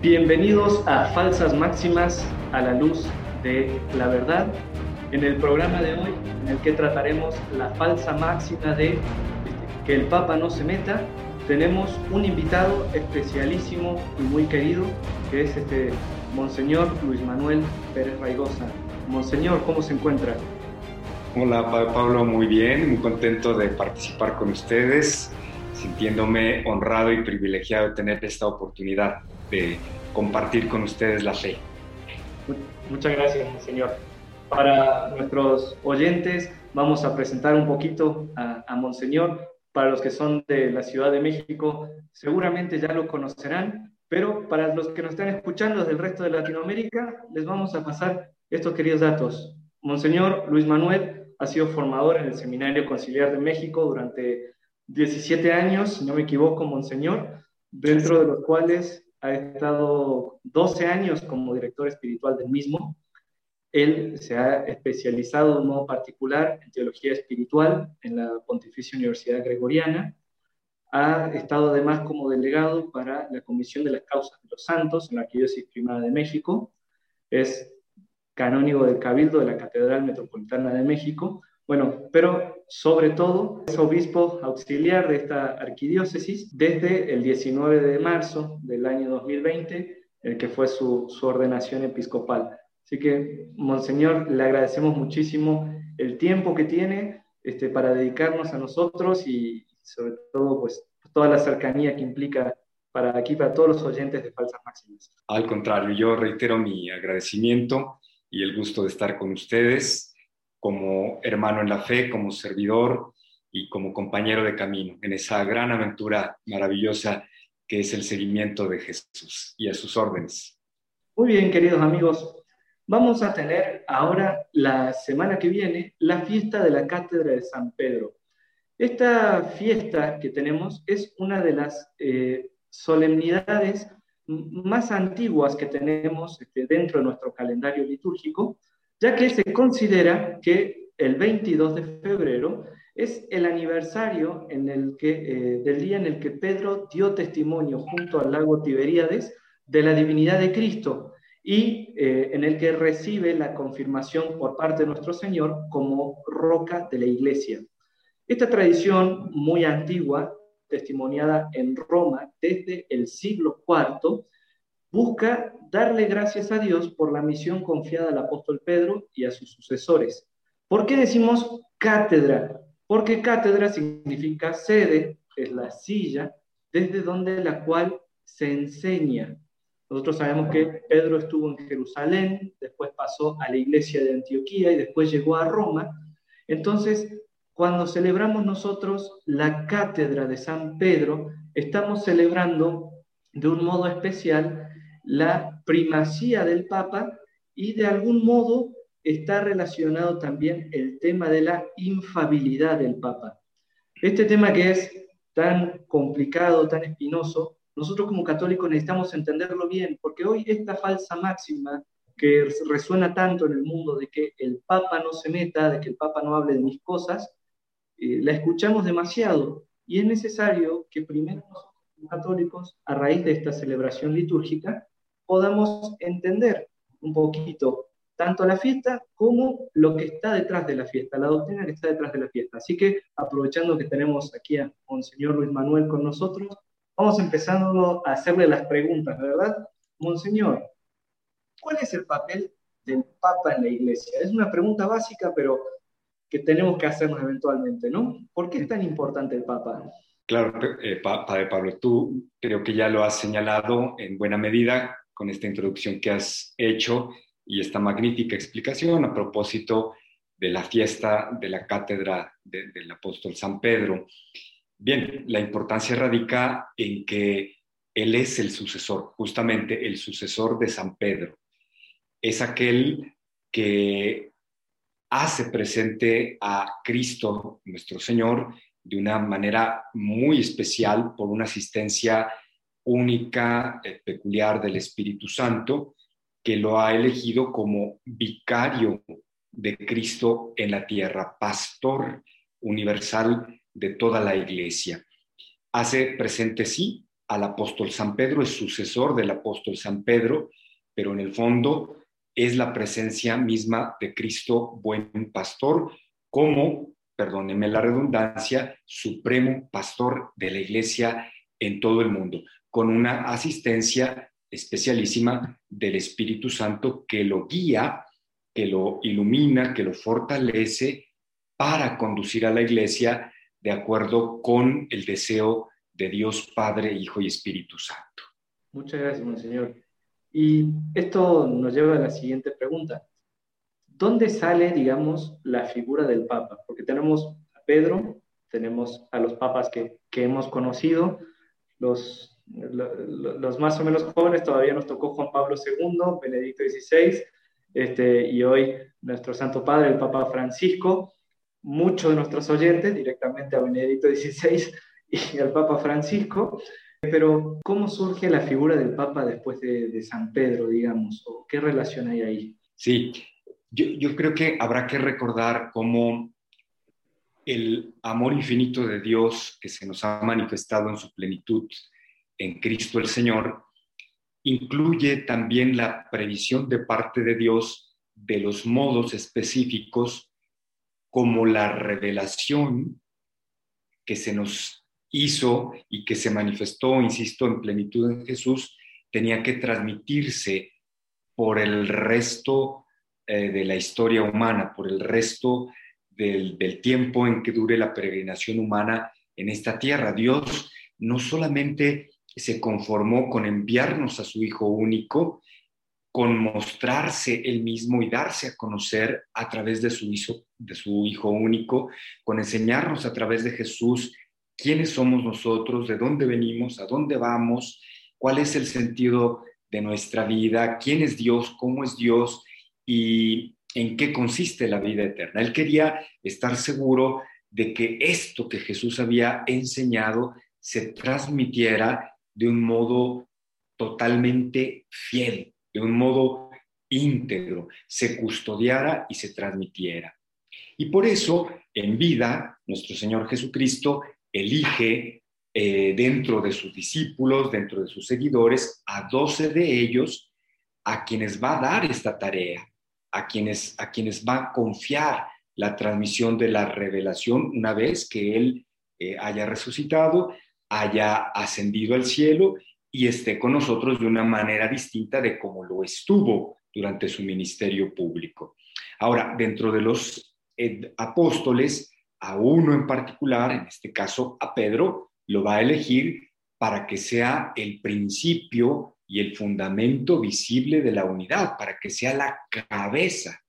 Bienvenidos a Falsas Máximas a la luz de la verdad. En el programa de hoy, en el que trataremos la falsa máxima de que el Papa no se meta, tenemos un invitado especialísimo y muy querido, que es este Monseñor Luis Manuel Pérez Raigosa. Monseñor, ¿cómo se encuentra? Hola Pablo, muy bien, muy contento de participar con ustedes, sintiéndome honrado y privilegiado de tener esta oportunidad de compartir con ustedes la fe. Muchas gracias, señor. Para nuestros oyentes, vamos a presentar un poquito a, a, Monseñor. Para los que son de la Ciudad de México, seguramente ya lo conocerán, pero para los que nos están escuchando del resto de Latinoamérica, les vamos a pasar estos queridos datos. Monseñor Luis Manuel ha sido formador en el Seminario Conciliar de México durante 17 años, si no me equivoco, Monseñor, dentro de los cuales ha estado 12 años como director espiritual del mismo. Él se ha especializado de un modo particular en teología espiritual en la Pontificia Universidad Gregoriana. Ha estado además como delegado para la Comisión de las Causas de los Santos en la Arquidiócesis Primada de México. Es canónigo del Cabildo de la Catedral Metropolitana de México bueno, pero sobre todo es obispo auxiliar de esta arquidiócesis desde el 19 de marzo del año 2020, el que fue su, su ordenación episcopal. Así que, Monseñor, le agradecemos muchísimo el tiempo que tiene este, para dedicarnos a nosotros y sobre todo pues toda la cercanía que implica para aquí, para todos los oyentes de Falsas Máximas. Al contrario, yo reitero mi agradecimiento y el gusto de estar con ustedes como hermano en la fe, como servidor y como compañero de camino en esa gran aventura maravillosa que es el seguimiento de Jesús y a sus órdenes. Muy bien, queridos amigos, vamos a tener ahora la semana que viene la fiesta de la Cátedra de San Pedro. Esta fiesta que tenemos es una de las eh, solemnidades más antiguas que tenemos este, dentro de nuestro calendario litúrgico ya que se considera que el 22 de febrero es el aniversario eh, del día en el que Pedro dio testimonio junto al lago Tiberíades de la divinidad de Cristo y eh, en el que recibe la confirmación por parte de nuestro Señor como roca de la iglesia. Esta tradición muy antigua, testimoniada en Roma desde el siglo IV, busca darle gracias a Dios por la misión confiada al apóstol Pedro y a sus sucesores. ¿Por qué decimos cátedra? Porque cátedra significa sede, es la silla, desde donde la cual se enseña. Nosotros sabemos que Pedro estuvo en Jerusalén, después pasó a la iglesia de Antioquía y después llegó a Roma. Entonces, cuando celebramos nosotros la cátedra de San Pedro, estamos celebrando de un modo especial la primacía del Papa y de algún modo está relacionado también el tema de la infabilidad del Papa. Este tema que es tan complicado, tan espinoso, nosotros como católicos necesitamos entenderlo bien, porque hoy esta falsa máxima que resuena tanto en el mundo de que el Papa no se meta, de que el Papa no hable de mis cosas, eh, la escuchamos demasiado y es necesario que primero nosotros católicos, a raíz de esta celebración litúrgica, podamos entender un poquito tanto la fiesta como lo que está detrás de la fiesta, la doctrina que está detrás de la fiesta. Así que aprovechando que tenemos aquí a Monseñor Luis Manuel con nosotros, vamos empezando a hacerle las preguntas, ¿verdad? Monseñor, ¿cuál es el papel del Papa en la Iglesia? Es una pregunta básica, pero que tenemos que hacernos eventualmente, ¿no? ¿Por qué es tan importante el Papa? Claro, eh, Padre Pablo, tú creo que ya lo has señalado en buena medida con esta introducción que has hecho y esta magnífica explicación a propósito de la fiesta de la cátedra del apóstol San Pedro. Bien, la importancia radica en que él es el sucesor, justamente el sucesor de San Pedro. Es aquel que hace presente a Cristo, nuestro Señor, de una manera muy especial por una asistencia única, eh, peculiar del Espíritu Santo, que lo ha elegido como vicario de Cristo en la tierra, pastor universal de toda la iglesia. Hace presente, sí, al apóstol San Pedro, es sucesor del apóstol San Pedro, pero en el fondo es la presencia misma de Cristo, buen pastor, como, perdónenme la redundancia, supremo pastor de la iglesia en todo el mundo, con una asistencia especialísima del Espíritu Santo que lo guía, que lo ilumina, que lo fortalece para conducir a la iglesia de acuerdo con el deseo de Dios Padre, Hijo y Espíritu Santo. Muchas gracias, Monseñor. Y esto nos lleva a la siguiente pregunta. ¿Dónde sale, digamos, la figura del Papa? Porque tenemos a Pedro, tenemos a los papas que, que hemos conocido, los, los, más o menos jóvenes todavía nos tocó Juan Pablo II, Benedicto XVI, este, y hoy nuestro Santo Padre, el Papa Francisco, muchos de nuestros oyentes directamente a Benedicto XVI y al Papa Francisco. Pero, ¿cómo surge la figura del Papa después de, San Pedro, digamos? ¿O ¿Qué relación hay ahí? Sí, yo, yo, creo que habrá que recordar cómo el amor infinito de Dios que se nos ha manifestado en su plenitud en Cristo el Señor incluye también la previsión de parte de Dios de los modos específicos como la revelación que se nos hizo y que se manifestó, insisto, en plenitud en Jesús, tenía que transmitirse por el resto eh, de la historia humana, por el resto del, del tiempo en que dure la peregrinación humana en esta tierra. Dios no solamente se conformó con enviarnos a su Hijo único, con mostrarse él mismo y darse a conocer a través de su, hijo, de su Hijo único, con enseñarnos a través de Jesús quiénes somos nosotros, de dónde venimos, a dónde vamos, cuál es el sentido de nuestra vida, quién es Dios, cómo es Dios y en qué consiste la vida eterna. Él quería estar seguro de que esto que Jesús había enseñado se transmitiera de un modo totalmente fiel, de un modo íntegro, se custodiara y se transmitiera. Y por eso, en vida, nuestro Señor Jesucristo elige eh, dentro de sus discípulos, dentro de sus seguidores, a doce de ellos a quienes va a dar esta tarea, a quienes, a quienes va a confiar la transmisión de la revelación una vez que Él eh, haya resucitado, haya ascendido al cielo y esté con nosotros de una manera distinta de como lo estuvo durante su ministerio público. Ahora, dentro de los eh, apóstoles, a uno en particular, en este caso a Pedro, lo va a elegir para que sea el principio y el fundamento visible de la unidad, para que sea la cabeza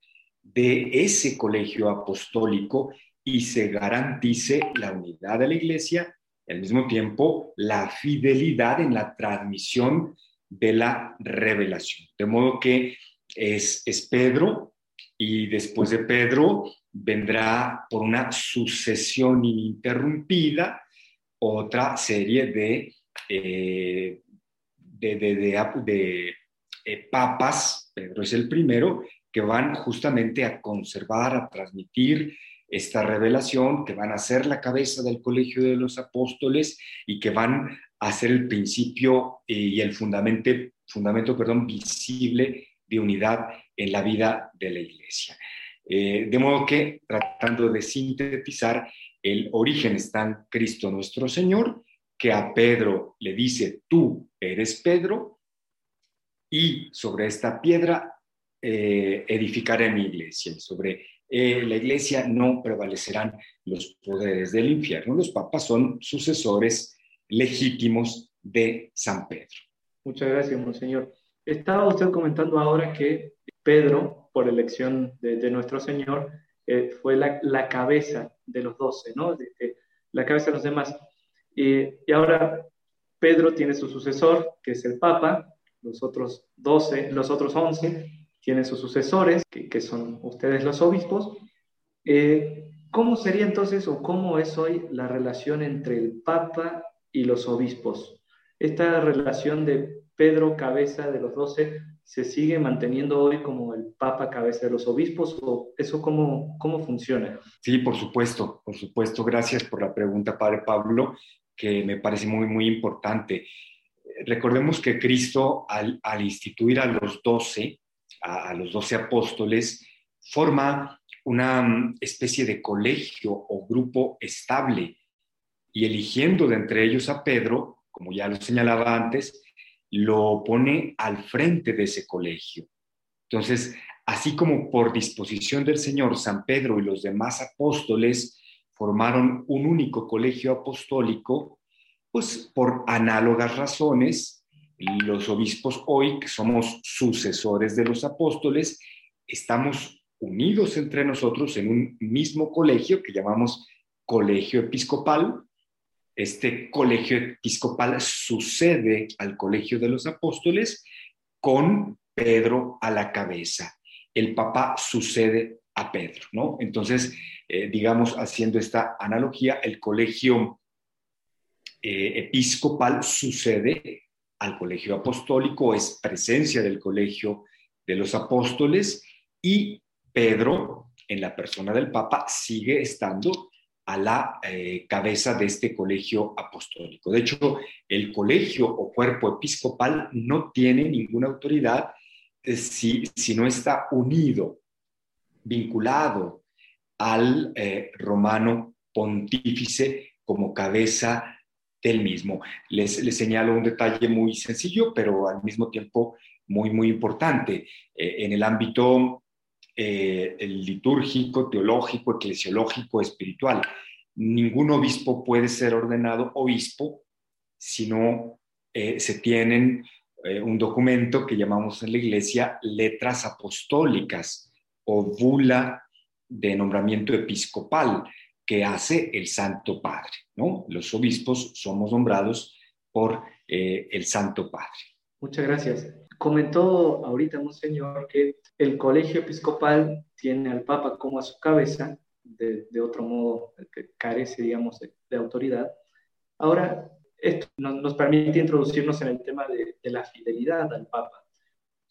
de ese colegio apostólico y se garantice la unidad de la iglesia al mismo tiempo la fidelidad en la transmisión de la revelación. De modo que es, es Pedro y después de Pedro vendrá por una sucesión ininterrumpida otra serie de, eh, de, de, eh, papas, Pedro es el primero, que van justamente a conservar, a transmitir esta revelación, que van a ser la cabeza del colegio de los apóstoles y que van a ser el principio eh, y el fundamento, fundamento perdón, visible de unidad en la vida de la iglesia. Eh, de modo que, tratando de sintetizar, el origen está en Cristo nuestro Señor, que a Pedro le dice, tú eres Pedro, y sobre esta piedra eh, edificaré mi iglesia. Y sobre eh, la iglesia no prevalecerán los poderes del infierno. Los papas son sucesores legítimos de San Pedro. Muchas gracias, Monseñor. Estaba usted comentando ahora que Pedro, por elección de, nuestro Señor, eh, fue la, cabeza de los doce, ¿no? la cabeza de los demás. y ahora Pedro tiene su sucesor, que es el Papa, los otros doce, los otros once tienen sus sucesores, que, son ustedes los obispos. Eh, ¿Cómo sería entonces o cómo es hoy la relación entre el Papa y los obispos? Esta relación de Pedro, cabeza de los doce, ¿se sigue manteniendo hoy como el Papa cabeza de los obispos o eso cómo, cómo funciona? Sí, por supuesto, por supuesto. Gracias por la pregunta, Padre Pablo, que me parece muy, muy importante. recordemos que Cristo al, instituir a los doce, a, los doce apóstoles, forma una mm, especie de colegio o grupo estable y eligiendo de entre ellos a Pedro, como ya lo señalaba antes, lo pone al frente de ese colegio. Entonces, así como por disposición del Señor, San Pedro y los demás apóstoles formaron un único colegio apostólico, pues por análogas razones, los obispos hoy, que somos sucesores de los apóstoles, estamos unidos entre nosotros en un mismo colegio que llamamos colegio episcopal. Este colegio episcopal sucede al colegio de los apóstoles con Pedro a la cabeza. El Papa sucede a Pedro, ¿no? Entonces, eh, digamos, haciendo esta analogía, el colegio eh, episcopal sucede al colegio apostólico, es presencia del colegio de los apóstoles y Pedro, en la persona del Papa, sigue estando a la eh, cabeza de este colegio apostólico. De hecho, el colegio o cuerpo episcopal no tiene ninguna autoridad eh, si, si, no está unido, vinculado al eh, romano pontífice como cabeza del mismo. Les, les, señalo un detalle muy sencillo, pero al mismo tiempo muy, muy importante. Eh, en el ámbito eh, el litúrgico, teológico, eclesiológico, espiritual, ningún obispo puede ser ordenado obispo si no eh, se tienen un documento que llamamos en la iglesia letras apostólicas o bula de nombramiento episcopal que hace el Santo Padre, ¿no? Los obispos somos nombrados por eh, el Santo Padre. Muchas gracias. Comentó ahorita, Monseñor, que el colegio episcopal tiene al Papa como a su cabeza, de, otro modo, que carece, digamos, de, autoridad. Ahora, esto nos, permite introducirnos en el tema de, de la fidelidad al Papa.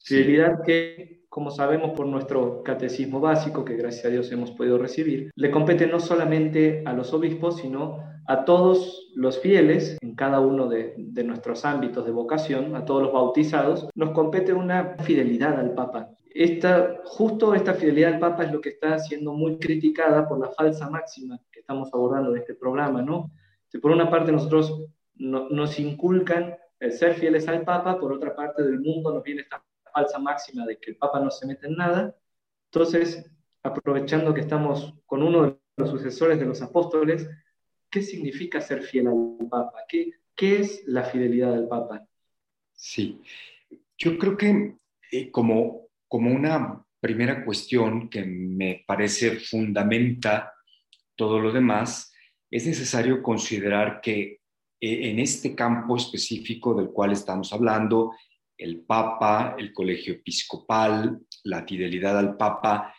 Fidelidad que, como sabemos por nuestro catecismo básico, que gracias a Dios hemos podido recibir, le compete no solamente a los obispos, sino a todos los fieles en cada uno de, nuestros ámbitos de vocación, a todos los bautizados, nos compete una fidelidad al Papa. Esta, justo esta fidelidad al Papa es lo que está siendo muy criticada por la falsa máxima que estamos abordando en este programa, ¿no? por una parte nosotros nos inculcan el ser fieles al Papa, por otra parte del mundo nos viene esta falsa máxima de que el Papa no se mete en nada. Entonces, aprovechando que estamos con uno de los sucesores de los apóstoles, ¿qué significa ser fiel al Papa? ¿Qué, qué es la fidelidad al Papa? Sí, yo creo que eh, como, como una primera cuestión que me parece fundamenta todo lo demás, es necesario considerar que eh, en este campo específico del cual estamos hablando, el Papa, el colegio episcopal, la fidelidad al Papa,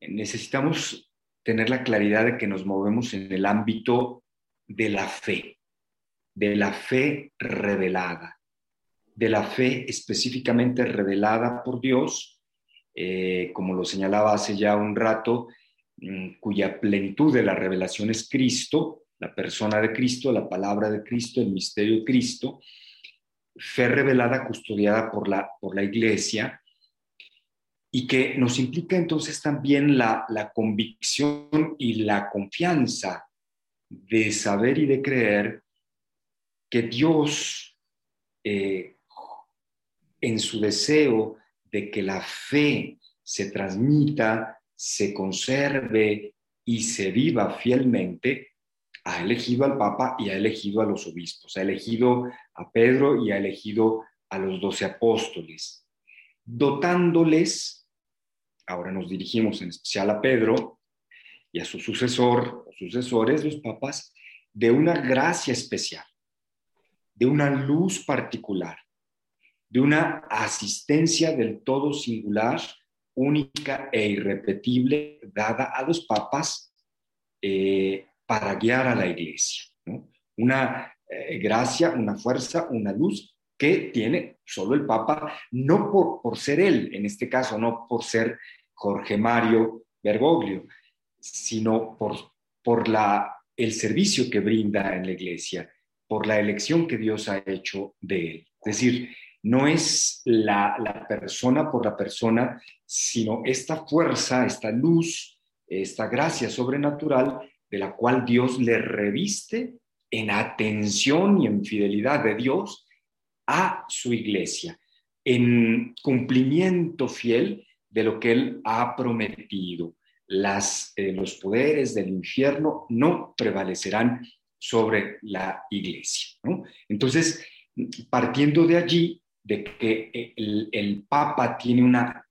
necesitamos tener la claridad de que nos movemos en el ámbito de la fe, de la fe revelada, de la fe específicamente revelada por Dios, eh, como lo señalaba hace ya un rato, mm, cuya plenitud de la revelación es Cristo, la persona de Cristo, la palabra de Cristo, el misterio de Cristo, fe revelada, custodiada por la, por la iglesia, y que nos implica entonces también la, convicción y la confianza de saber y de creer que Dios, eh, en su deseo de que la fe se transmita, se conserve y se viva fielmente, ha elegido al Papa y ha elegido a los obispos, ha elegido a Pedro y ha elegido a los doce apóstoles, dotándoles, ahora nos dirigimos en especial a Pedro y a su sucesor, sucesores, los papas, de una gracia especial, de una luz particular, de una asistencia del todo singular, única e irrepetible dada a los papas eh, para guiar a la iglesia. Una eh, gracia, una fuerza, una luz que tiene solo el Papa, no por, por ser él, en este caso, no por ser Jorge Mario Bergoglio, sino por, por la, el servicio que brinda en la iglesia, por la elección que Dios ha hecho de él. Es decir, no es la, la persona por la persona, sino esta fuerza, esta luz, esta gracia sobrenatural de la cual Dios le reviste en atención y en fidelidad de Dios a su iglesia, en cumplimiento fiel de lo que Él ha prometido. Las, eh, los poderes del infierno no prevalecerán sobre la iglesia. Entonces, partiendo de allí, de que el, el Papa tiene una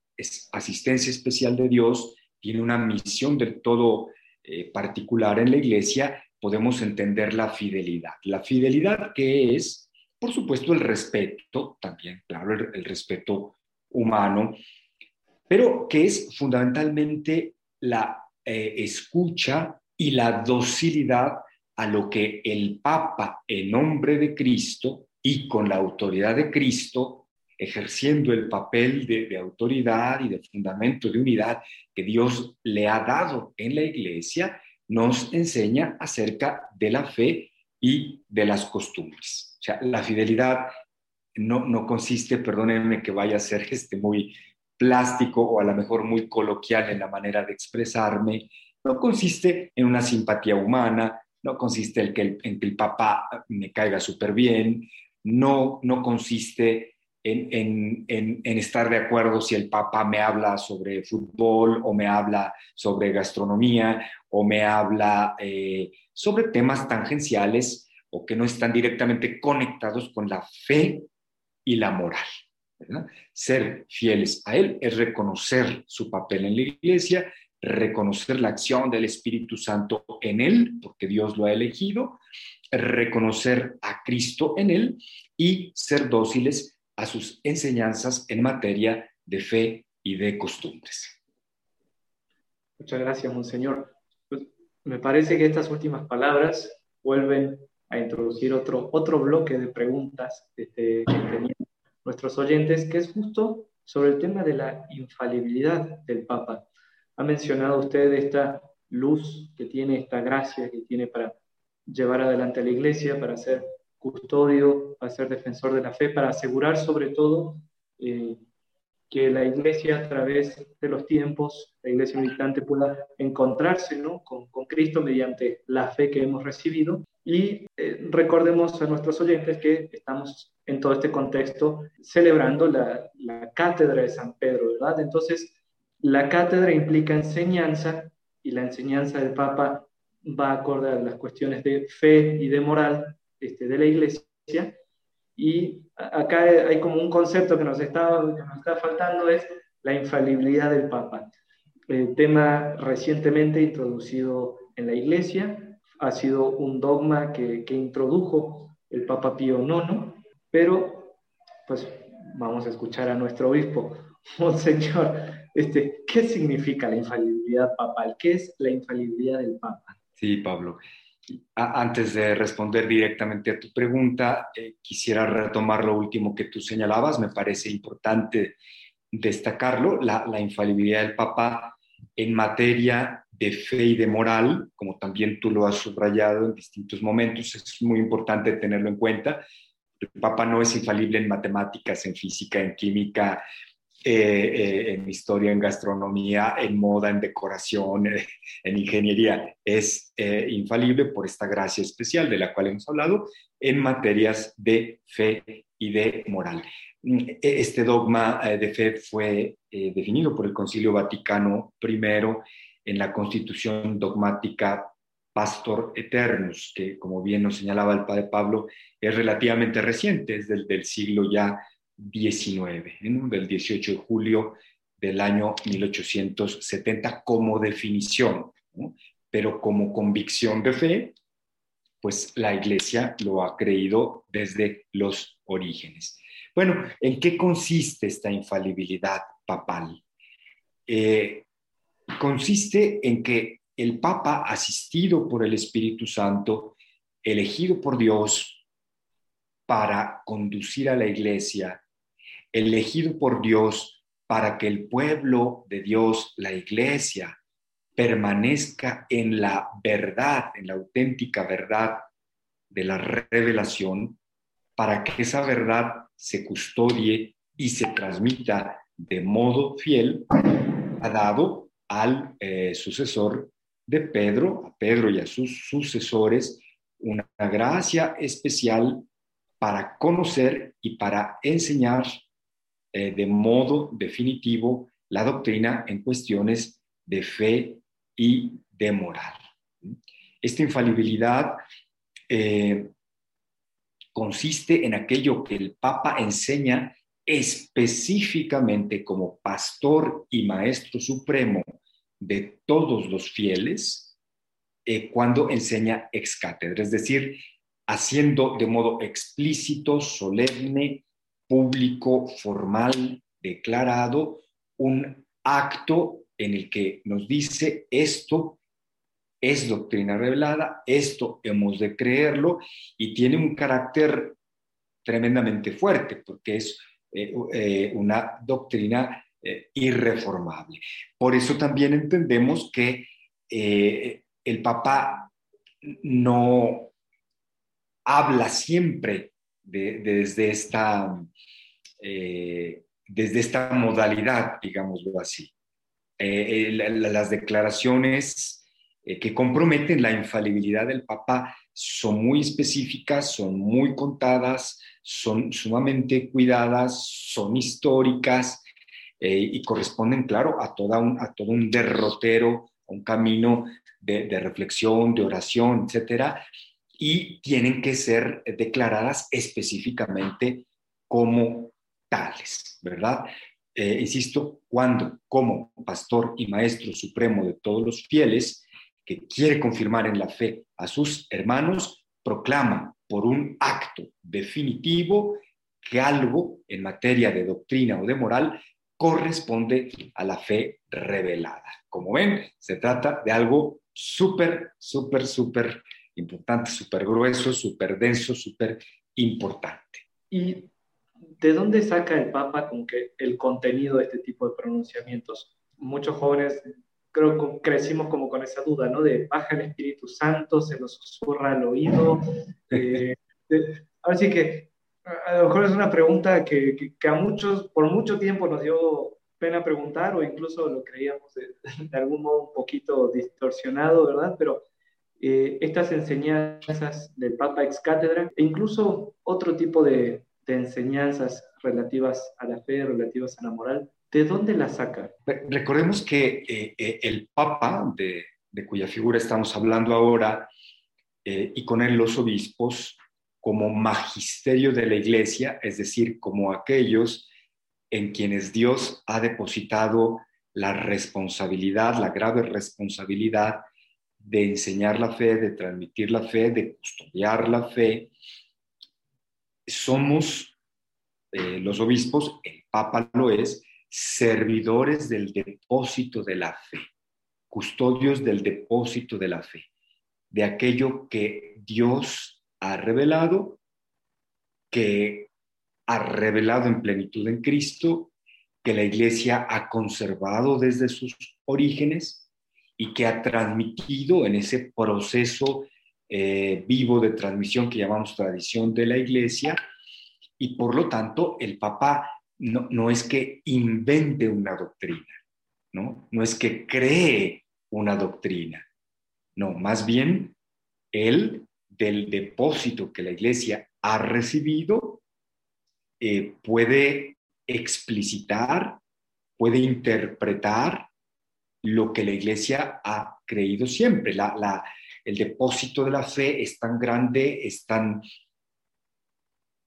asistencia especial de Dios, tiene una misión del todo eh, particular en la iglesia, podemos entender la fidelidad. La fidelidad que es, por supuesto, el respeto, también, claro, el, respeto humano, pero que es fundamentalmente la eh, escucha y la docilidad a lo que el Papa, en nombre de Cristo y con la autoridad de Cristo, ejerciendo el papel de, autoridad y de fundamento de unidad que Dios le ha dado en la iglesia, nos enseña acerca de la fe y de las costumbres. O sea, la fidelidad no, no consiste, perdónenme que vaya a ser este muy plástico o a lo mejor muy coloquial en la manera de expresarme, no consiste en una simpatía humana, no consiste en que el, en que el papá me caiga súper bien, no, no consiste en, estar de acuerdo si el Papa me habla sobre fútbol o me habla sobre gastronomía o me habla eh, sobre temas tangenciales o que no están directamente conectados con la fe y la moral. Ser fieles a Él es reconocer su papel en la iglesia, reconocer la acción del Espíritu Santo en Él, porque Dios lo ha elegido, reconocer a Cristo en Él y ser dóciles a sus enseñanzas en materia de fe y de costumbres. Muchas gracias, Monseñor. Pues, me parece que estas últimas palabras vuelven a introducir otro, otro bloque de preguntas este, que tenían nuestros oyentes, que es justo sobre el tema de la infalibilidad del Papa. Ha mencionado usted esta luz que tiene, esta gracia que tiene para llevar adelante a la Iglesia, para ser custodio, para ser defensor de la fe, para asegurar sobre todo eh, que la iglesia a través de los tiempos, la iglesia militante pueda encontrarse ¿no? con, con, Cristo mediante la fe que hemos recibido. Y eh, recordemos a nuestros oyentes que estamos en todo este contexto celebrando la, la cátedra de San Pedro, ¿verdad? Entonces, la cátedra implica enseñanza y la enseñanza del Papa va a acordar las cuestiones de fe y de moral este, de la iglesia. Y acá hay como un concepto que nos está, que nos está faltando, es la infalibilidad del Papa. El tema recientemente introducido en la iglesia, ha sido un dogma que, que introdujo el Papa Pío IX, pero pues vamos a escuchar a nuestro obispo. Monseñor, este, ¿qué significa la infalibilidad papal? ¿Qué es la infalibilidad del Papa? Sí, Pablo antes de responder directamente a tu pregunta, eh, quisiera retomar lo último que tú señalabas. Me parece importante destacarlo, la, infalibilidad del Papa en materia de fe y de moral, como también tú lo has subrayado en distintos momentos, es muy importante tenerlo en cuenta. El Papa no es infalible en matemáticas, en física, en química, eh, eh, en historia, en gastronomía, en moda, en decoración, eh, en ingeniería. Es infalible por esta gracia especial de la cual hemos hablado en materias de fe y de moral. Este dogma de fe fue definido por el Concilio Vaticano I en la Constitución dogmática Pastor Eternus, que como bien nos señalaba el padre Pablo, es relativamente reciente, es del, del siglo ya 19, del 18 de julio del año 1870 como definición, pero como convicción de fe, pues la Iglesia lo ha creído desde los orígenes. Bueno, ¿en qué consiste esta infalibilidad papal? Eh, consiste en que el Papa, asistido por el Espíritu Santo, elegido por Dios para conducir a la Iglesia elegido por Dios para que el pueblo de Dios, la iglesia, permanezca en la verdad, en la auténtica verdad de la revelación, para que esa verdad se custodie y se transmita de modo fiel, ha dado al eh, sucesor de Pedro, a Pedro y a sus sucesores, una gracia especial para conocer y para enseñar eh, de modo definitivo la doctrina en cuestiones de fe y de moral. Esta infalibilidad eh, consiste en aquello que el Papa enseña específicamente como pastor y maestro supremo de todos los fieles eh, cuando enseña ex cátedra, es decir, haciendo de modo explícito, solemne, público, formal, declarado, un acto en el que nos dice esto es doctrina revelada, esto hemos de creerlo y tiene un carácter tremendamente fuerte porque es eh, eh, una doctrina eh, irreformable. Por eso también entendemos que el Papa no habla siempre desde, esta, desde esta modalidad, digámoslo así. las declaraciones eh, que comprometen la infalibilidad del Papa son muy específicas, son muy contadas, son sumamente cuidadas, son históricas eh, y corresponden, claro, a, toda un, a todo un derrotero, un camino de, de reflexión, de oración, etcétera, y tienen que ser declaradas específicamente como tales, ¿verdad? Eh, insisto, cuando como pastor y maestro supremo de todos los fieles, que quiere confirmar en la fe a sus hermanos, proclama por un acto definitivo que algo en materia de doctrina o de moral corresponde a la fe revelada. Como ven, se trata de algo súper, súper, súper importante, súper grueso, súper denso, súper importante. ¿Y de dónde saca el Papa como que el contenido de este tipo de pronunciamientos? Muchos jóvenes creo que crecimos como con esa duda, ¿no? De baja el Espíritu Santo, se nos susurra al oído. Eh, ahora sí que a lo mejor es una pregunta que, que, a muchos, por mucho tiempo nos dio pena preguntar o incluso lo creíamos de, algún modo un poquito distorsionado, ¿verdad? Pero eh, estas enseñanzas del Papa ex cátedra e incluso otro tipo de, enseñanzas relativas a la fe, relativas a la moral, ¿De dónde la saca? Recordemos que eh, eh, el Papa, de, cuya figura estamos hablando ahora, eh, y con él los obispos, como magisterio de la Iglesia, es decir, como aquellos en quienes Dios ha depositado la responsabilidad, la grave responsabilidad de enseñar la fe, de transmitir la fe, de custodiar la fe, somos los obispos, el Papa lo es, servidores del depósito de la fe, custodios del depósito de la fe, de aquello que Dios ha revelado, que ha revelado en plenitud en Cristo, que la iglesia ha conservado desde sus orígenes y que ha transmitido en ese proceso eh, vivo de transmisión que llamamos tradición de la iglesia. Y por lo tanto, el Papa no, es que invente una doctrina, ¿no? No es que cree una doctrina, no, más bien él del depósito que la iglesia ha recibido eh, puede explicitar, puede interpretar lo que la iglesia ha creído siempre. el depósito de la fe es tan grande, es tan,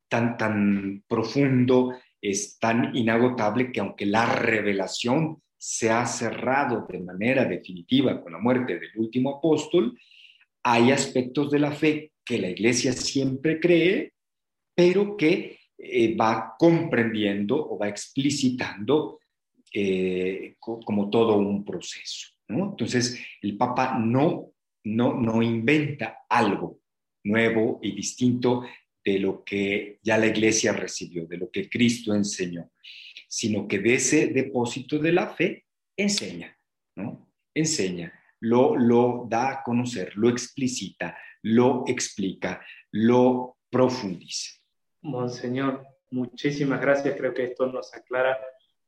tan, tan profundo, es tan inagotable que aunque la revelación se ha cerrado de manera definitiva con la muerte del último apóstol, hay aspectos de la fe que la iglesia siempre cree, pero que eh, va comprendiendo o va explicitando eh, como todo un proceso. Entonces, el Papa no, no, no inventa algo nuevo y distinto de lo que ya la iglesia recibió, de lo que Cristo enseñó, sino que de ese depósito de la fe enseña, ¿no? Enseña, lo, lo da a conocer, lo explicita, lo explica, lo profundiza. Monseñor, muchísimas gracias. Creo que esto nos aclara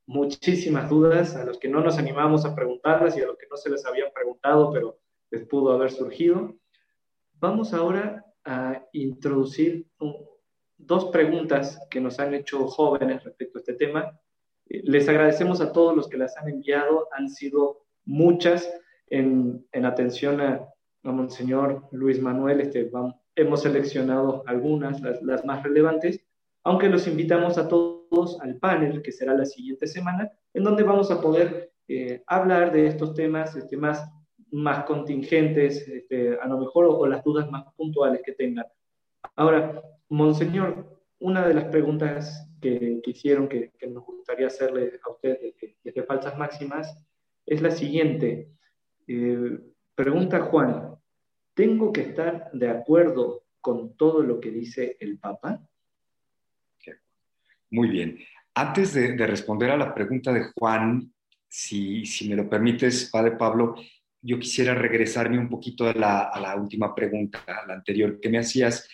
muchísimas dudas a los que no nos animamos a preguntarlas y a los que no se les habían preguntado, pero les pudo haber surgido. Vamos ahora a introducir dos preguntas que nos han hecho jóvenes respecto a este tema. Les agradecemos a todos los que las han enviado, han sido muchas en, en atención a, a, Monseñor Luis Manuel. Este, hemos seleccionado algunas, las, las más relevantes, aunque los invitamos a todos al panel que será la siguiente semana, en donde vamos a poder eh, hablar de estos temas este, más más contingentes, este, a lo mejor, o, las dudas más puntuales que tengan. Ahora, Monseñor, una de las preguntas que, que hicieron que, nos gustaría hacerle a usted desde, Falsas Máximas es la siguiente. Eh, pregunta Juan, ¿tengo que estar de acuerdo con todo lo que dice el Papa? Muy bien. Antes de, responder a la pregunta de Juan, si, si me lo permites, Padre Pablo, yo quisiera regresarme un poquito a la, última pregunta, a la anterior que me hacías,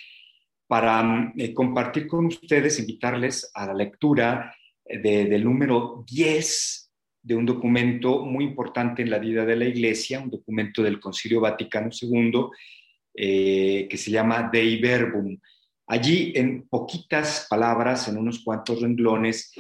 para mm, eh, compartir con ustedes, invitarles a la lectura eh, del número 10 de un documento muy importante en la vida de la Iglesia, un documento del Concilio Vaticano II, eh, que se llama Dei Verbum. Allí, en poquitas palabras, en unos cuantos renglones,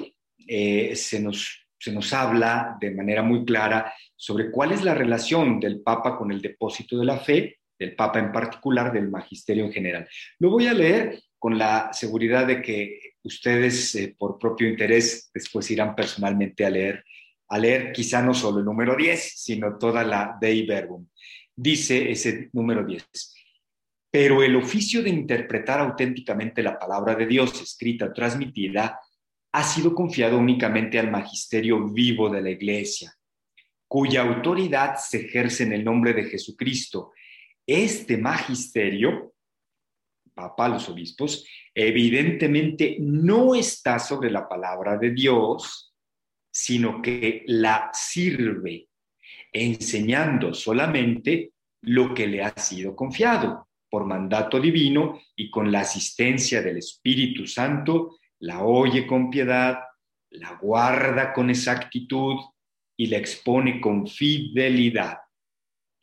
se, nos, se nos habla de manera muy clara sobre cuál es la relación del Papa con el depósito de la fe, del Papa en particular, del Magisterio en general. Lo voy a leer con la seguridad de que ustedes, eh, por propio interés, después irán personalmente a leer, a leer quizá no solo el número 10, sino toda la Dei Verbum. Dice ese número 10. Pero el oficio de interpretar auténticamente la palabra de Dios, escrita o transmitida, ha sido confiado únicamente al magisterio vivo de la Iglesia, cuya autoridad se ejerce en el nombre de Jesucristo. Este magisterio, Papa, los obispos, evidentemente no está sobre la palabra de Dios, sino que la sirve, enseñando solamente lo que le ha sido confiado por mandato divino y con la asistencia del Espíritu Santo, la oye con piedad, la guarda con exactitud y la expone con fidelidad.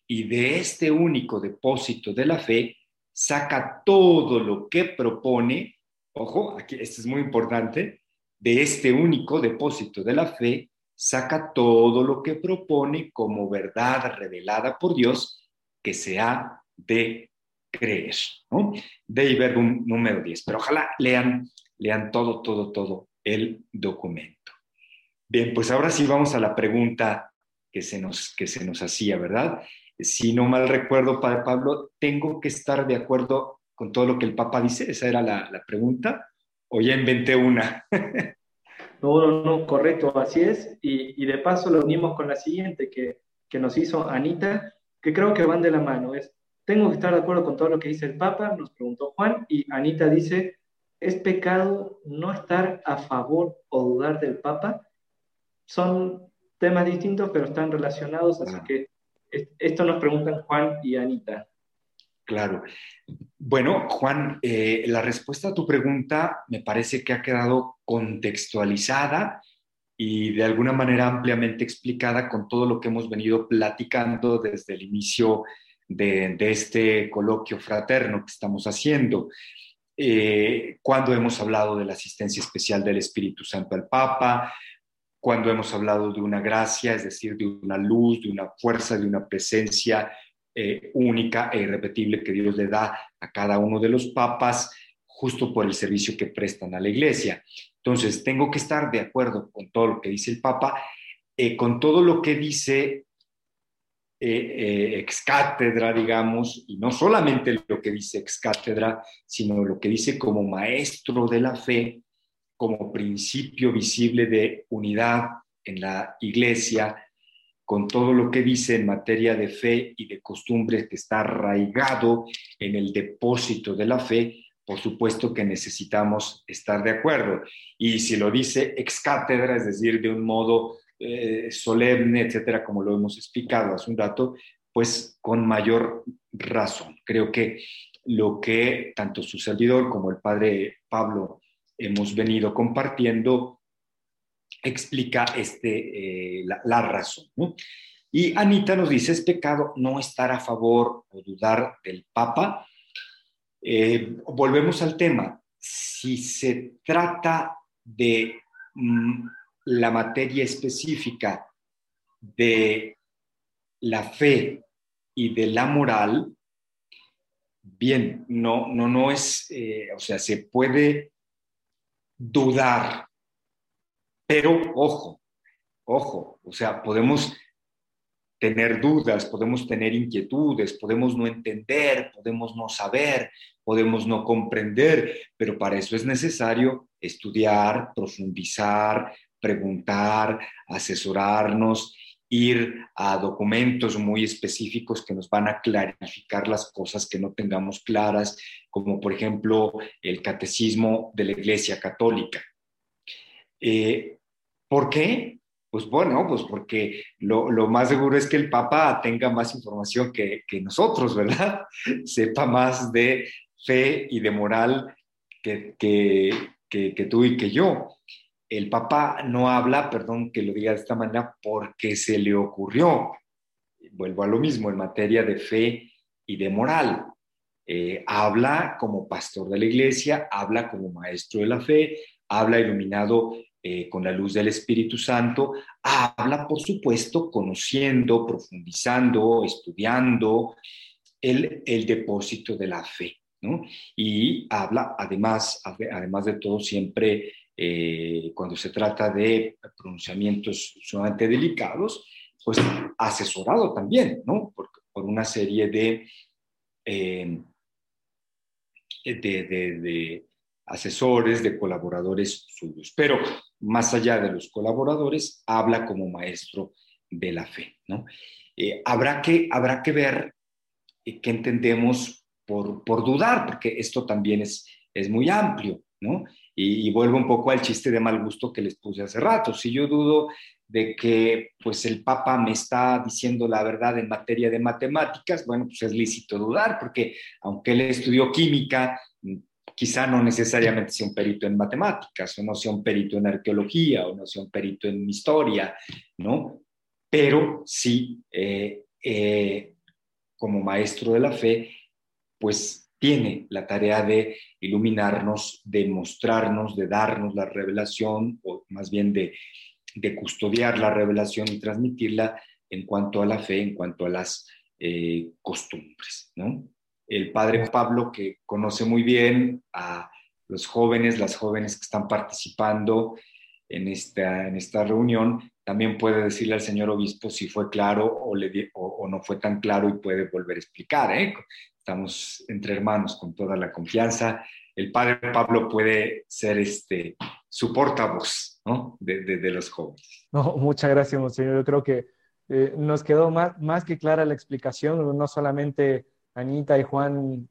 Y de este único depósito de la fe saca todo lo que propone, ojo, aquí esto es muy importante, de este único depósito de la fe saca todo lo que propone como verdad revelada por Dios que se ha de creer. ¿no? De Verbum número 10. Pero ojalá lean, lean todo, todo, todo el documento. Bien, pues ahora sí vamos a la pregunta que se nos, que se nos hacía, ¿verdad? Si no mal recuerdo, Padre Pablo, ¿tengo que estar de acuerdo con todo lo que el Papa dice? Esa era la, pregunta. ¿O ya inventé una? no, no, no, correcto, así es. Y, de paso lo unimos con la siguiente que, que nos hizo Anita, que creo que van de la mano. Es, ¿tengo que estar de acuerdo con todo lo que dice el Papa? Nos preguntó Juan. Y Anita dice, ¿es pecado no estar a favor o dudar del Papa? son temas distintos, pero están relacionados, así que esto nos preguntan Juan y Anita. Claro. Bueno, Juan, eh, la respuesta a tu pregunta me parece que ha quedado contextualizada y de alguna manera ampliamente explicada con todo lo que hemos venido platicando desde el inicio de, este coloquio fraterno que estamos haciendo. Eh, cuando hemos hablado de la asistencia especial del Espíritu Santo al Papa, cuando hemos hablado de una gracia, es decir, de una luz, de una fuerza, de una presencia eh, única e irrepetible que Dios le da a cada uno de los papas, justo por el servicio que prestan a la iglesia. Entonces, tengo que estar de acuerdo con todo lo que dice el Papa, eh, con todo lo que dice eh, ex cátedra, digamos, y no solamente lo que dice ex cátedra, sino lo que dice como maestro de la fe, como principio visible de unidad en la iglesia, con todo lo que dice en materia de fe y de costumbres que está arraigado en el depósito de la fe, por supuesto que necesitamos estar de acuerdo. Y si lo dice ex cátedra, es decir, de un modo eh, solemne, etcétera, como lo hemos explicado hace un rato, pues con mayor razón. Creo que lo que tanto su servidor como el padre Pablo hemos venido compartiendo, explica este, eh, la, razón. Y Anita nos dice, es pecado no estar a favor o dudar del Papa. Eh, volvemos al tema. Si se trata de mm, la materia específica de la fe y de la moral, bien, no, no, no es, eh, o sea, se puede dudar, pero ojo, ojo, o sea, podemos tener dudas, podemos tener inquietudes, podemos no entender, podemos no saber, podemos no comprender, pero para eso es necesario estudiar, profundizar, preguntar, asesorarnos ir a documentos muy específicos que nos van a clarificar las cosas que no tengamos claras, como por ejemplo el catecismo de la Iglesia Católica. Eh, ¿Por qué? Pues bueno, pues porque lo, más seguro es que el Papa tenga más información que, nosotros, ¿verdad? Sepa más de fe y de moral que, que tú y que yo el Papa no habla, perdón que lo diga de esta manera, porque se le ocurrió. Vuelvo a lo mismo en materia de fe y de moral. Eh, habla como pastor de la iglesia, habla como maestro de la fe, habla iluminado eh, con la luz del Espíritu Santo, habla, por supuesto, conociendo, profundizando, estudiando el, el depósito de la fe. ¿no? Y habla, además, además de todo, siempre eh, cuando se trata de pronunciamientos sumamente delicados, pues asesorado también, ¿no? Por, una serie de, eh, de, de, asesores, de colaboradores suyos. Pero más allá de los colaboradores, habla como maestro de la fe, ¿no? Eh, habrá, que, habrá que ver qué entendemos por, por, dudar, porque esto también es, es muy amplio, Y, vuelvo un poco al chiste de mal gusto que les puse hace rato. Si yo dudo de que pues el Papa me está diciendo la verdad en materia de matemáticas, bueno, pues es lícito dudar, porque aunque él estudió química, quizá no necesariamente sea un perito en matemáticas, o no sea un perito en arqueología, o no sea un perito en historia, ¿no? Pero sí, eh, eh, como maestro de la fe, pues tiene la tarea de iluminarnos, de mostrarnos, de darnos la revelación, o más bien de, custodiar la revelación y transmitirla en cuanto a la fe, en cuanto a las eh, costumbres. ¿no? El padre Pablo, que conoce muy bien a los jóvenes, las jóvenes que están participando en esta, en esta reunión, también puede decirle al señor obispo si fue claro o, no fue tan claro y puede volver a explicar. ¿eh? estamos entre hermanos con toda la confianza. El padre Pablo puede ser este, su portavoz de, los jóvenes. No, muchas gracias, monseñor. Yo creo que eh, nos quedó más que clara la explicación. No solamente Anita y Juan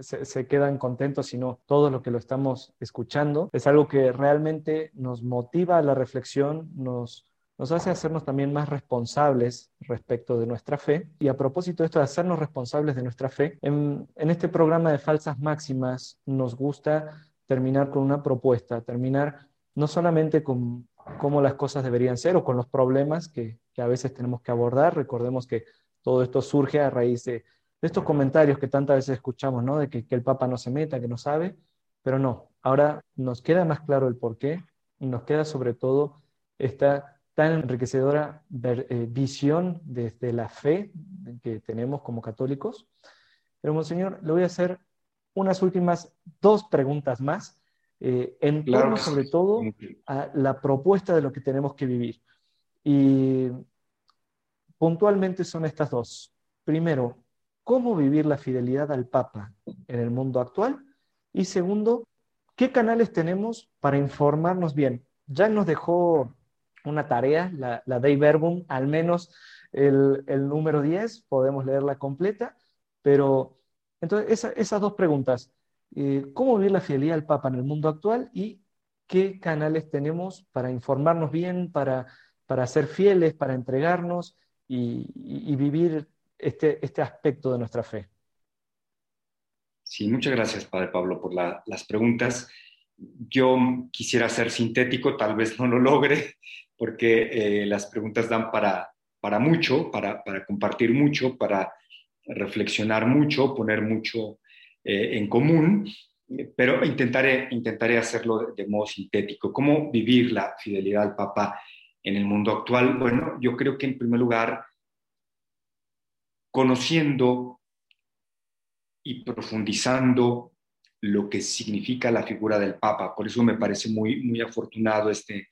se, quedan contentos, sino todo lo que lo estamos escuchando. Es algo que realmente nos motiva a la reflexión, nos nos hace hacernos también más responsables respecto de nuestra fe. Y a propósito de esto de hacernos responsables de nuestra fe, en, este programa de falsas máximas nos gusta terminar con una propuesta, terminar no solamente con cómo las cosas deberían ser o con los problemas que, a veces tenemos que abordar. Recordemos que todo esto surge a raíz de, estos comentarios que tantas veces escuchamos, ¿no? De que, que el Papa no se meta, que no sabe, pero no, ahora nos queda más claro el porqué y nos queda sobre todo esta tan enriquecedora eh, visión desde la fe que tenemos como católicos. Pero, Monseñor, le voy a hacer unas últimas dos preguntas más, eh, en torno sobre todo a la propuesta de lo que tenemos que vivir. Y puntualmente son estas dos. Primero, ¿cómo vivir la fidelidad al Papa en el mundo actual? Y segundo, ¿qué canales tenemos para informarnos bien? Ya nos dejó una tarea, la, la Dei Verbum, al menos el, número 10, podemos leerla completa, pero entonces esas dos preguntas, eh, ¿cómo vivir la fidelidad al Papa en el mundo actual y qué canales tenemos para informarnos bien, para, para ser fieles, para entregarnos y, vivir este, este aspecto de nuestra fe? Sí, muchas gracias, Padre Pablo, por las preguntas. yo quisiera ser sintético, tal vez no lo logre, porque las preguntas dan para, para mucho, para, para, compartir mucho, para reflexionar mucho, poner mucho en común, pero intentaré, intentaré hacerlo de, de modo sintético. ¿Cómo vivir la fidelidad al Papa en el mundo actual? Bueno, yo creo que en primer lugar, conociendo y profundizando lo que significa la figura del Papa. Por eso me parece muy, muy afortunado este,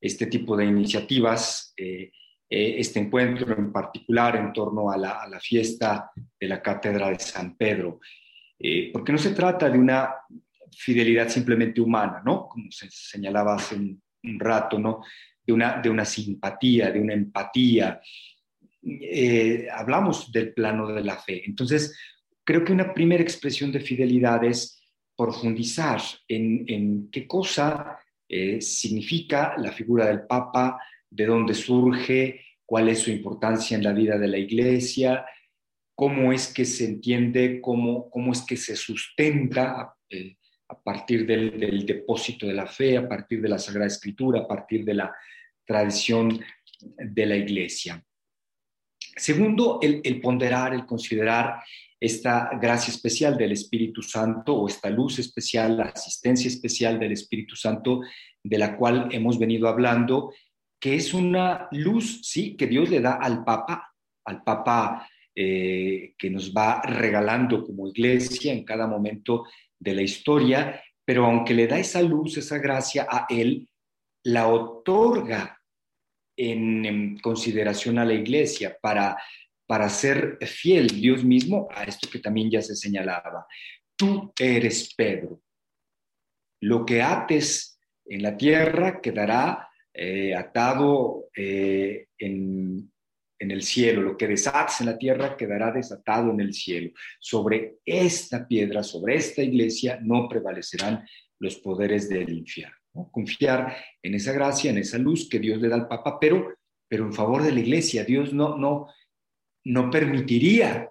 este tipo de iniciativas, eh, eh, este encuentro en particular en torno a la, fiesta de la Cátedra de San Pedro, eh, porque no se trata de una fidelidad simplemente humana, ¿no? Como se señalaba hace un, un rato, ¿no? De una, de una simpatía, de una empatía. Hablamos del plano de la fe. Entonces, creo que una primera expresión de fidelidad es profundizar en, qué cosa eh, significa la figura del Papa, de dónde surge, cuál es su importancia en la vida de la Iglesia, cómo es que se entiende, cómo, cómo es que se sustenta eh, a partir del, depósito de la fe, a partir de la Sagrada Escritura, a partir de la tradición de la Iglesia. Segundo, el, ponderar, el considerar esta gracia especial del Espíritu Santo o esta luz especial, la asistencia especial del Espíritu Santo de la cual hemos venido hablando, que es una luz, sí, que Dios le da al Papa, al Papa eh, que nos va regalando como iglesia en cada momento de la historia, pero aunque le da esa luz, esa gracia a Él, la otorga en consideración a la iglesia para para ser fiel Dios mismo a esto que también ya se señalaba. Tú eres Pedro. Lo que ates en la tierra quedará eh, atado eh, en, en el cielo. Lo que desates en la tierra quedará desatado en el cielo. Sobre esta piedra, sobre esta iglesia, no prevalecerán los poderes del infierno. Confiar en esa gracia, en esa luz que Dios le da al Papa, pero, pero en favor de la iglesia. Dios no, no, no permitiría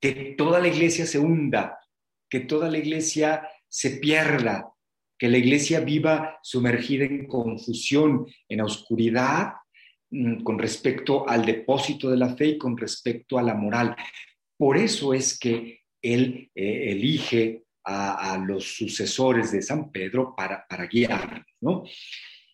que toda la iglesia se hunda, que toda la iglesia se pierda, que la iglesia viva sumergida en confusión, en oscuridad mm, con respecto al depósito de la fe y con respecto a la moral. Por eso es que él eh, elige a, los sucesores de San Pedro para, para guiarnos, ¿no?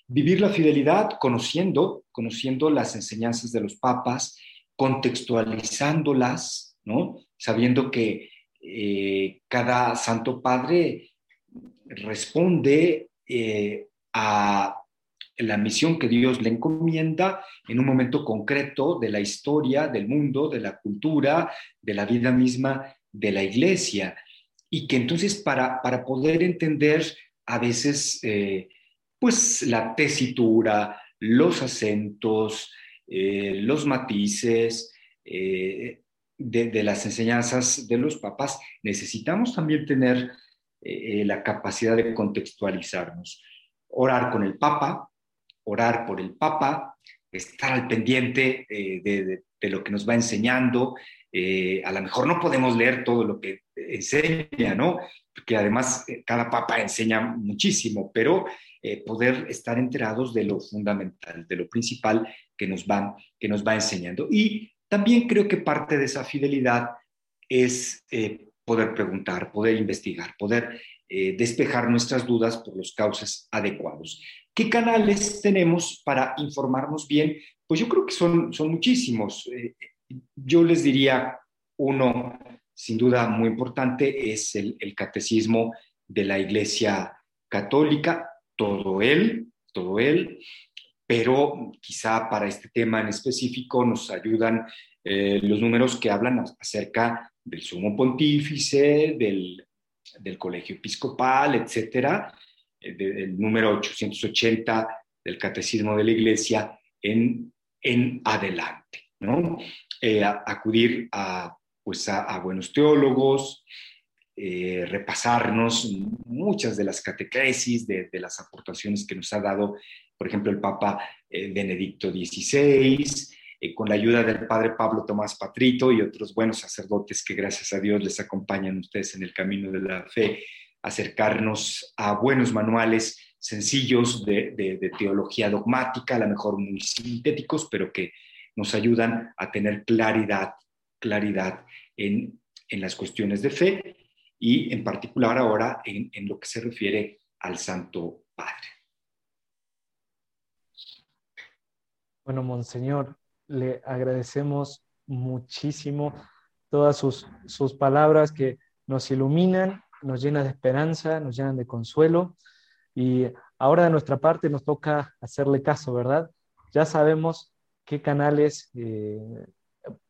Vivir la fidelidad conociendo, conociendo las enseñanzas de los papas, contextualizándolas, ¿no? Sabiendo que eh, cada Santo Padre responde eh, a la misión que Dios le encomienda en un momento concreto de la historia, del mundo, de la cultura, de la vida misma de la iglesia. Y que entonces para, para poder entender a veces eh, pues la tesitura, los acentos, eh, los matices eh, de, las enseñanzas de los papas, necesitamos también tener la capacidad de contextualizarnos. Orar con el papa, orar por el papa, estar al pendiente de, lo que nos va enseñando. a lo mejor no podemos leer todo lo que enseña, ¿no? Porque además cada papa enseña muchísimo, pero eh, poder estar enterados de lo fundamental, de lo principal que nos, van, que nos va enseñando. Y también creo que parte de esa fidelidad es eh, poder preguntar, poder investigar, poder eh, despejar nuestras dudas por los cauces adecuados. ¿Qué canales tenemos para informarnos bien? Pues yo creo que son, son muchísimos. yo les diría uno, sin duda muy importante, es el, catecismo de la Iglesia Católica todo él, todo él, pero quizá para este tema en específico nos ayudan eh, los números que hablan acerca del sumo pontífice, del, del colegio episcopal, etcétera, eh, número 880 del catecismo de la iglesia en, adelante, ¿no? Eh, acudir a, pues a buenos teólogos, eh, repasarnos muchas de las catequesis, de, las aportaciones que nos ha dado, por ejemplo, el Papa eh, Benedicto XVI, eh, con la ayuda del Padre Pablo Tomás Patrito y otros buenos sacerdotes que gracias a Dios les acompañan ustedes en el camino de la fe acercarnos a buenos manuales sencillos de, teología dogmática, a lo mejor muy sintéticos, pero que nos ayudan a tener claridad, claridad en, las cuestiones de fe y en particular ahora en, en lo que se refiere al Santo Padre. Bueno, Monseñor, le agradecemos muchísimo todas sus, sus palabras que nos iluminan, nos llenan de esperanza, nos llenan de consuelo. Y ahora de nuestra parte nos toca hacerle caso, ¿verdad? Ya sabemos qué canales, eh,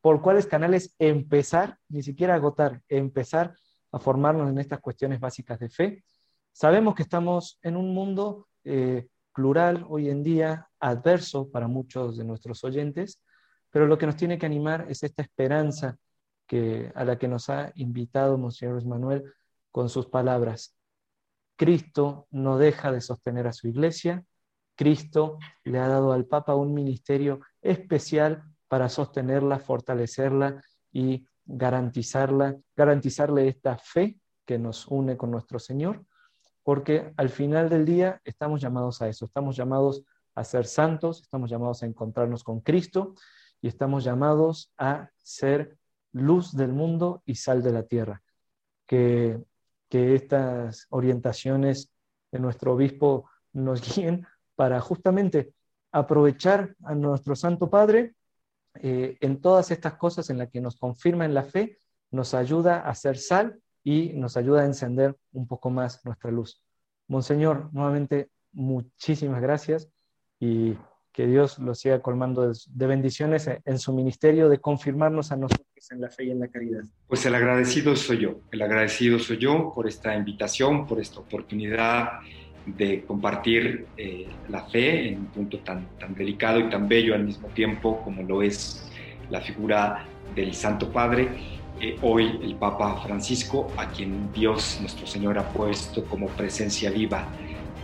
por cuáles canales empezar, ni siquiera agotar, empezar a formarnos en estas cuestiones básicas de fe. Sabemos que estamos en un mundo eh, plural hoy en día, adverso para muchos de nuestros oyentes, pero lo que nos tiene que animar es esta esperanza que, a la que nos ha invitado Monseñor Manuel con sus palabras. Cristo no deja de sostener a su iglesia, Cristo le ha dado al Papa un ministerio especial para sostenerla, fortalecerla y garantizarla, garantizarle esta fe que nos une con nuestro Señor, porque al final del día estamos llamados a eso, estamos llamados a ser santos, estamos llamados a encontrarnos con Cristo y estamos llamados a ser luz del mundo y sal de la tierra. Que, que estas orientaciones de nuestro obispo nos guíen para justamente aprovechar a nuestro Santo Padre eh, en todas estas cosas en las que nos confirma en la fe, nos ayuda a ser sal y nos ayuda a encender un poco más nuestra luz. Monseñor, nuevamente muchísimas gracias y que Dios lo siga colmando de, bendiciones en su ministerio de confirmarnos a nosotros en la fe y en la caridad. Pues el agradecido soy yo, el agradecido soy yo por esta invitación, por esta oportunidad de compartir eh, la fe en un punto tan, tan delicado y tan bello al mismo tiempo como lo es la figura del Santo Padre. Eh, hoy el Papa Francisco, a quien Dios nuestro Señor ha puesto como presencia viva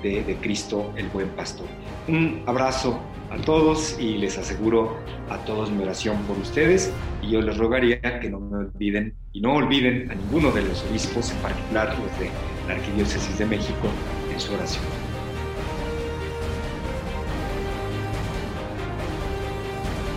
de, de Cristo el buen pastor. Un abrazo a todos y les aseguro a todos mi oración por ustedes y yo les rogaría que no me olviden y no olviden a ninguno de los obispos, en particular los de la Arquidiócesis de México, en su oración.